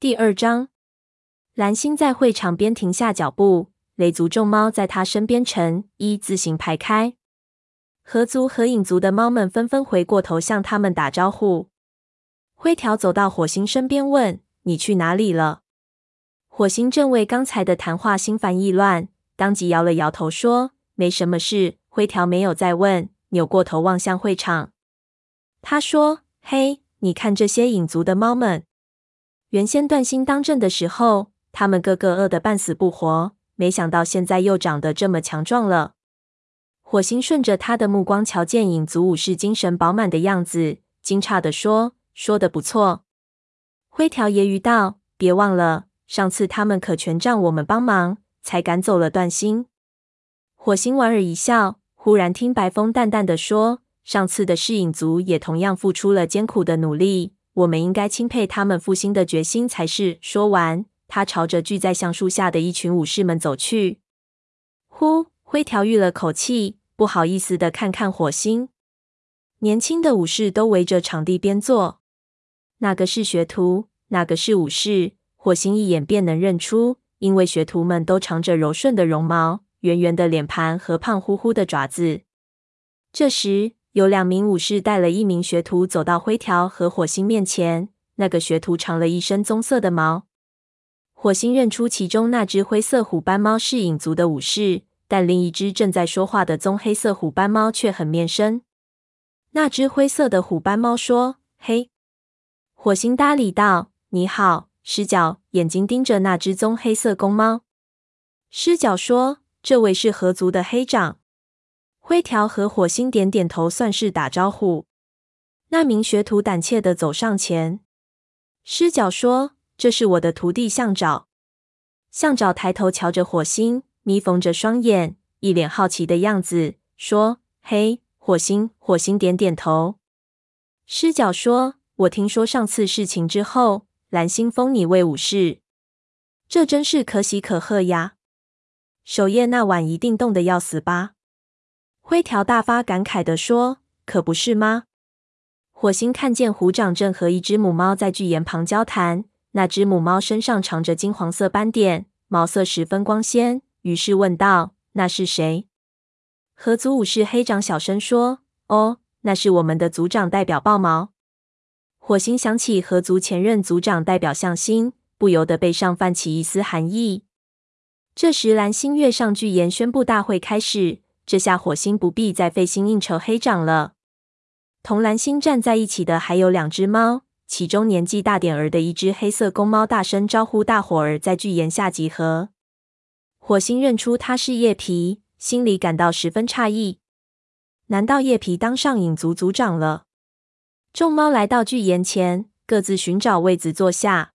第二章，蓝星在会场边停下脚步，雷族众猫在他身边呈一字形排开。河族和影族的猫们纷纷回过头向他们打招呼。灰条走到火星身边问：“你去哪里了？”火星正为刚才的谈话心烦意乱，当即摇了摇头说：“没什么事。”灰条没有再问，扭过头望向会场。他说：“嘿，你看这些影族的猫们。原先断星当政的时候，他们个个饿得半死不活，没想到现在又长得这么强壮了。”火星顺着他的目光瞧见影族武士精神饱满的样子，惊诧地说：“说的不错。”灰条揶揄道：“别忘了，上次他们可全仗我们帮忙，才赶走了断星。”火星莞尔一笑，忽然听白风淡淡地说。上次的噬影族也同样付出了艰苦的努力，我们应该钦佩他们复兴的决心才是。说完，他朝着聚在橡树下的一群武士们走去。呼，灰条吁了口气，不好意思地看看火星。年轻的武士都围着场地边坐，哪个是学徒，哪个是武士，火星一眼便能认出，因为学徒们都长着柔顺的绒毛、圆圆的脸盘和胖乎乎的爪子。这时，有两名武士带了一名学徒走到灰条和火星面前。那个学徒长了一身棕色的毛，火星认出其中那只灰色虎斑猫是影族的武士，但另一只正在说话的棕黑色虎斑猫却很面生。那只灰色的虎斑猫说：“嘿。”火星搭理道：“你好，狮角。”眼睛盯着那只棕黑色公猫。狮角说：“这位是河族的黑长。”灰条和火星点点头，算是打招呼。那名学徒胆怯地走上前。狮角说：“这是我的徒弟象爪。”象爪抬头瞧着火星，眯缝着双眼，一脸好奇的样子，说：“嘿，火星。”火星点点头。狮角说：“我听说上次事情之后，蓝星封你为武士，这真是可喜可贺呀！守夜那晚一定冻得要死吧？”灰条大发感慨地说：“可不是吗？”火星看见虎掌正和一只母猫在巨岩旁交谈，那只母猫身上长着金黄色斑点，毛色十分光鲜，于是问道：“那是谁？”合族武士黑掌小声说：“哦，那是我们的族长代表豹毛。”火星想起合族前任族长代表向星，不由得背上泛起一丝寒意。这时，蓝星跃上巨岩，宣布大会开始。这下火星不必再费心应酬黑长了。同蓝星站在一起的还有两只猫，其中年纪大点儿的一只黑色公猫大声招呼大伙儿在巨岩下集合。火星认出它是叶皮，心里感到十分诧异。难道叶皮当上影族族长了？众猫来到巨岩前，各自寻找位子坐下。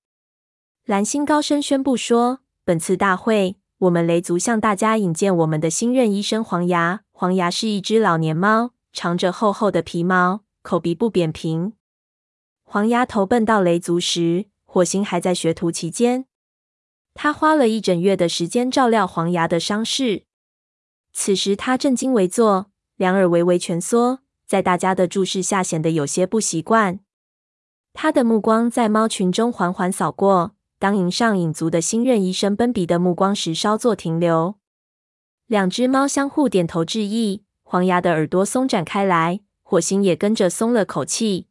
蓝星高声宣布说：“本次大会。”我们雷族向大家引荐我们的新任医生黄牙。黄牙是一只老年猫，长着厚厚的皮毛，口鼻不扁平。黄牙投奔到雷族时，火星还在学徒期间。他花了一整月的时间照料黄牙的伤势。此时他正襟危坐，两耳微微蜷缩，在大家的注视下显得有些不习惯。他的目光在猫群中缓缓扫过。当迎上影族的新任医生奔鼻的目光时，稍作停留。两只猫相互点头致意，黄牙的耳朵松展开来，火星也跟着松了口气。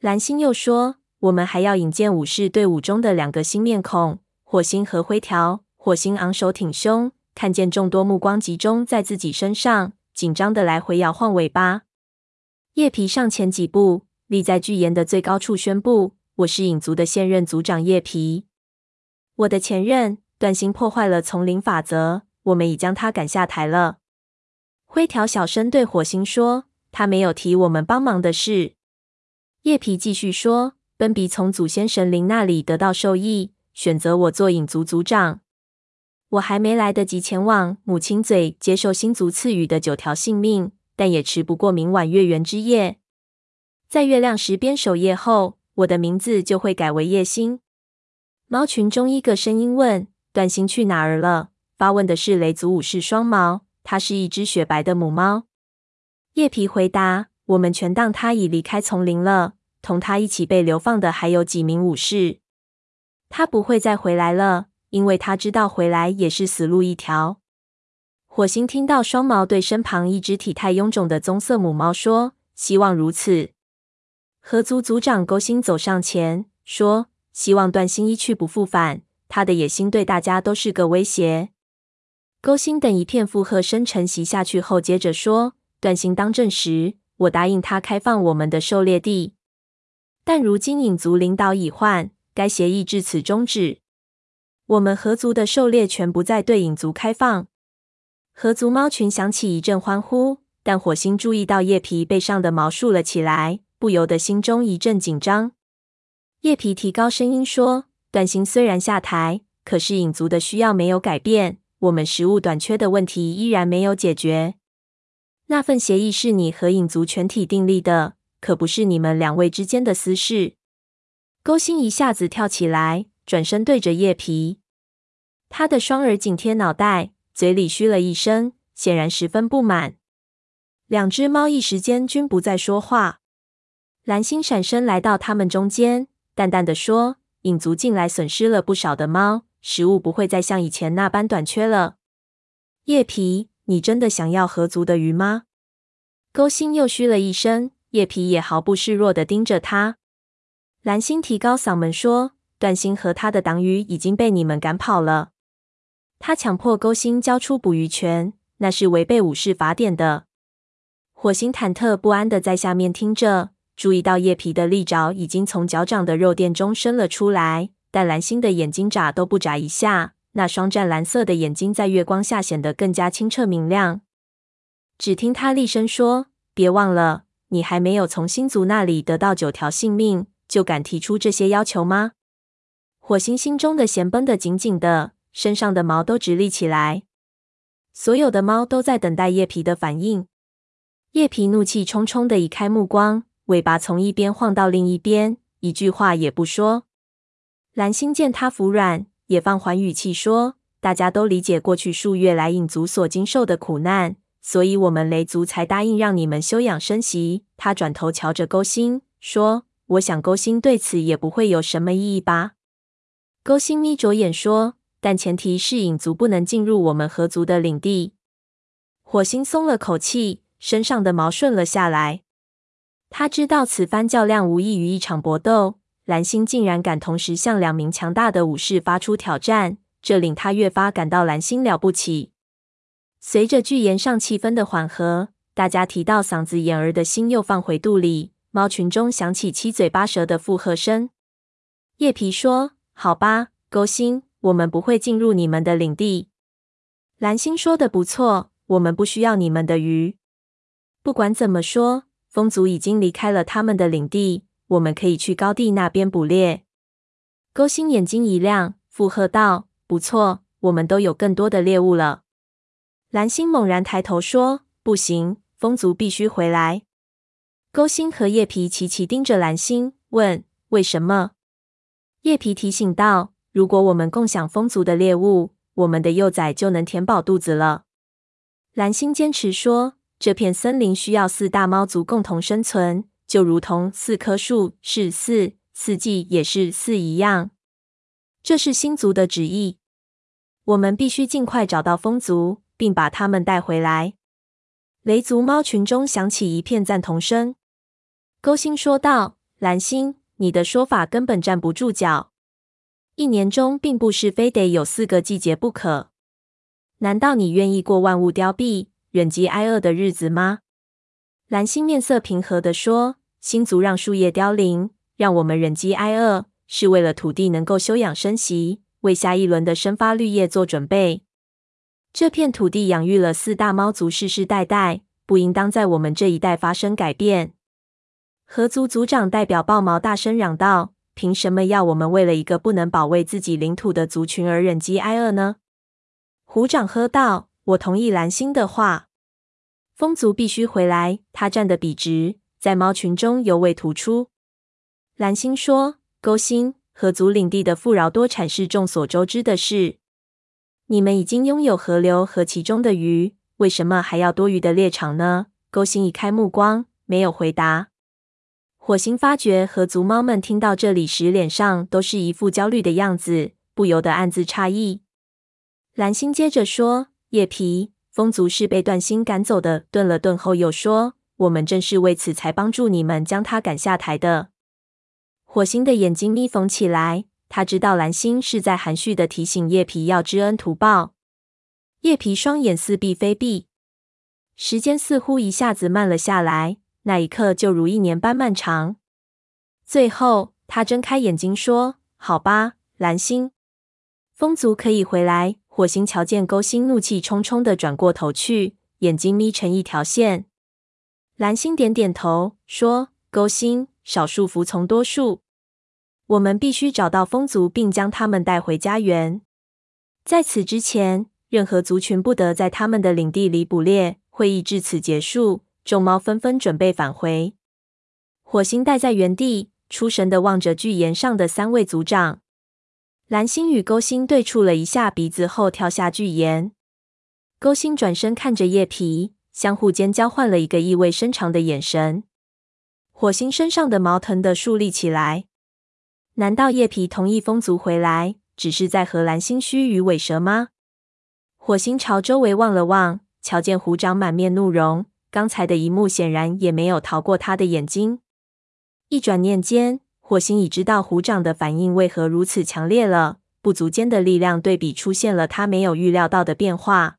蓝星又说：“我们还要引荐武士队伍中的两个新面孔，火星和灰条。”火星昂首挺胸，看见众多目光集中在自己身上，紧张的来回摇晃尾巴。叶皮上前几步，立在巨岩的最高处，宣布。我是影族的现任族长叶皮。我的前任段星破坏了丛林法则，我们已将他赶下台了。灰条小声对火星说：“他没有提我们帮忙的事。”叶皮继续说：“奔鼻从祖先神灵那里得到授意，选择我做影族族长。我还没来得及前往母亲嘴接受星族赐予的九条性命，但也迟不过明晚月圆之夜，在月亮石边守夜后。”我的名字就会改为叶星。猫群中一个声音问：“断星去哪儿了？”发问的是雷族武士双毛，它是一只雪白的母猫。叶皮回答：“我们全当它已离开丛林了。同它一起被流放的还有几名武士。”他不会再回来了，因为他知道回来也是死路一条。火星听到双毛对身旁一只体态臃肿的棕色母猫说：“希望如此。”合族族长勾心走上前说：“希望段心一去不复返。他的野心对大家都是个威胁。”勾心等一片附和声沉袭下去后，接着说：“段心当政时，我答应他开放我们的狩猎地，但如今影族领导已换，该协议至此终止。我们合族的狩猎权不再对影族开放。”合族猫群响起一阵欢呼，但火星注意到叶皮背上的毛竖了起来，不由得心中一阵紧张。叶皮提高声音说：“段星虽然下台，可是影族的需要没有改变。”我们食物短缺的问题依然没有解决。那份协议是你和影族全体订立的，可不是你们两位之间的私事。勾心一下子跳起来，转身对着叶皮，他的双耳紧贴脑袋，嘴里嘘了一声，显然十分不满。两只猫一时间均不再说话。蓝星闪身来到他们中间，淡淡的说：“影族近来损失了不少的猫。”食物不会再像以前那般短缺了。叶皮，你真的想要河族的鱼吗？勾心又嘘了一声，叶皮也毫不示弱的盯着他。蓝星提高嗓门说：“断星和他的党羽已经被你们赶跑了。”他强迫勾心交出捕鱼权，那是违背武士法典的。火星忐忑不安的在下面听着，注意到叶皮的利爪已经从脚掌的肉垫中伸了出来。但蓝星的眼睛眨都不眨一下，那双湛蓝色的眼睛在月光下显得更加清澈明亮。只听他厉声说：“别忘了，你还没有从星族那里得到九条性命，就敢提出这些要求吗？”火星心中的弦绷得紧紧的，身上的毛都直立起来。所有的猫都在等待叶皮的反应。叶皮怒气冲冲地移开目光，尾巴从一边晃到另一边，一句话也不说。蓝星见他服软，也放缓语气说：“大家都理解过去数月来影族所经受的苦难，所以我们雷族才答应让你们休养生息。”他转头瞧着勾心说：“我想勾心对此也不会有什么异议吧？”勾心眯着眼说：“但前提是影族不能进入我们合族的领地。”火星松了口气，身上的毛顺了下来。他知道此番较量无异于一场搏斗。蓝星竟然敢同时向两名强大的武士发出挑战，这令他越发感到蓝星了不起。随着巨岩上气氛的缓和，大家提到嗓子眼儿的心又放回肚里，猫群中响起七嘴八舌的附和声。叶皮说：“好吧，勾心，我们不会进入你们的领地。”蓝星说的不错，我们不需要你们的鱼。不管怎么说，风族已经离开了他们的领地。我们可以去高地那边捕猎。勾心眼睛一亮，附和道：“不错，我们都有更多的猎物了。”蓝星猛然抬头说：“不行，风族必须回来。”勾心和叶皮齐齐盯着蓝星，问：“为什么？”叶皮提醒道：“如果我们共享风族的猎物，我们的幼崽就能填饱肚子了。”蓝星坚持说：“这片森林需要四大猫族共同生存。”就如同四棵树是四，四季也是四一样，这是星族的旨意。我们必须尽快找到风族，并把他们带回来。雷族猫群中响起一片赞同声。勾心说道：“蓝星，你的说法根本站不住脚。一年中并不是非得有四个季节不可。难道你愿意过万物凋敝、忍饥挨饿的日子吗？”蓝星面色平和地说：“星族让树叶凋零，让我们忍饥挨饿，是为了土地能够休养生息，为下一轮的生发绿叶做准备。这片土地养育了四大猫族世世代代，不应当在我们这一代发生改变。”河族族长代表豹毛大声嚷道：“凭什么要我们为了一个不能保卫自己领土的族群而忍饥挨饿呢？”虎掌喝道：“我同意蓝星的话。”风族必须回来。他站得笔直，在猫群中尤为突出。蓝星说：“勾心，河族领地的富饶多产是众所周知的事。你们已经拥有河流和其中的鱼，为什么还要多余的猎场呢？”勾心移开目光，没有回答。火星发觉河族猫们听到这里时，脸上都是一副焦虑的样子，不由得暗自诧异。蓝星接着说：“叶皮，风族是被段星赶走的。”顿了顿后又说：“我们正是为此才帮助你们将他赶下台的。”火星的眼睛眯缝起来，他知道蓝星是在含蓄的提醒叶皮要知恩图报。叶皮双眼似闭非闭，时间似乎一下子慢了下来。那一刻就如一年般漫长。最后，他睁开眼睛说：“好吧，蓝星，风族可以回来。”火星瞧见勾星怒气冲冲的转过头去，眼睛眯成一条线。蓝星点点头说：“勾星，少数服从多数。我们必须找到风族，并将他们带回家园。在此之前，任何族群不得在他们的领地里捕猎。”会议至此结束。众猫纷纷准备返回，火星待在原地，出神地望着巨岩上的三位族长。蓝星与勾星对触了一下鼻子后，跳下巨岩。勾星转身看着叶皮，相互间交换了一个意味深长的眼神。火星身上的毛腾的竖立起来。难道叶皮同意风族回来，只是在和蓝星虚与委蛇吗？火星朝周围望了望，瞧见虎掌满面怒容。刚才的一幕显然也没有逃过他的眼睛。一转念间，霍星已知道虎掌的反应为何如此强烈了。不足间的力量对比出现了他没有预料到的变化。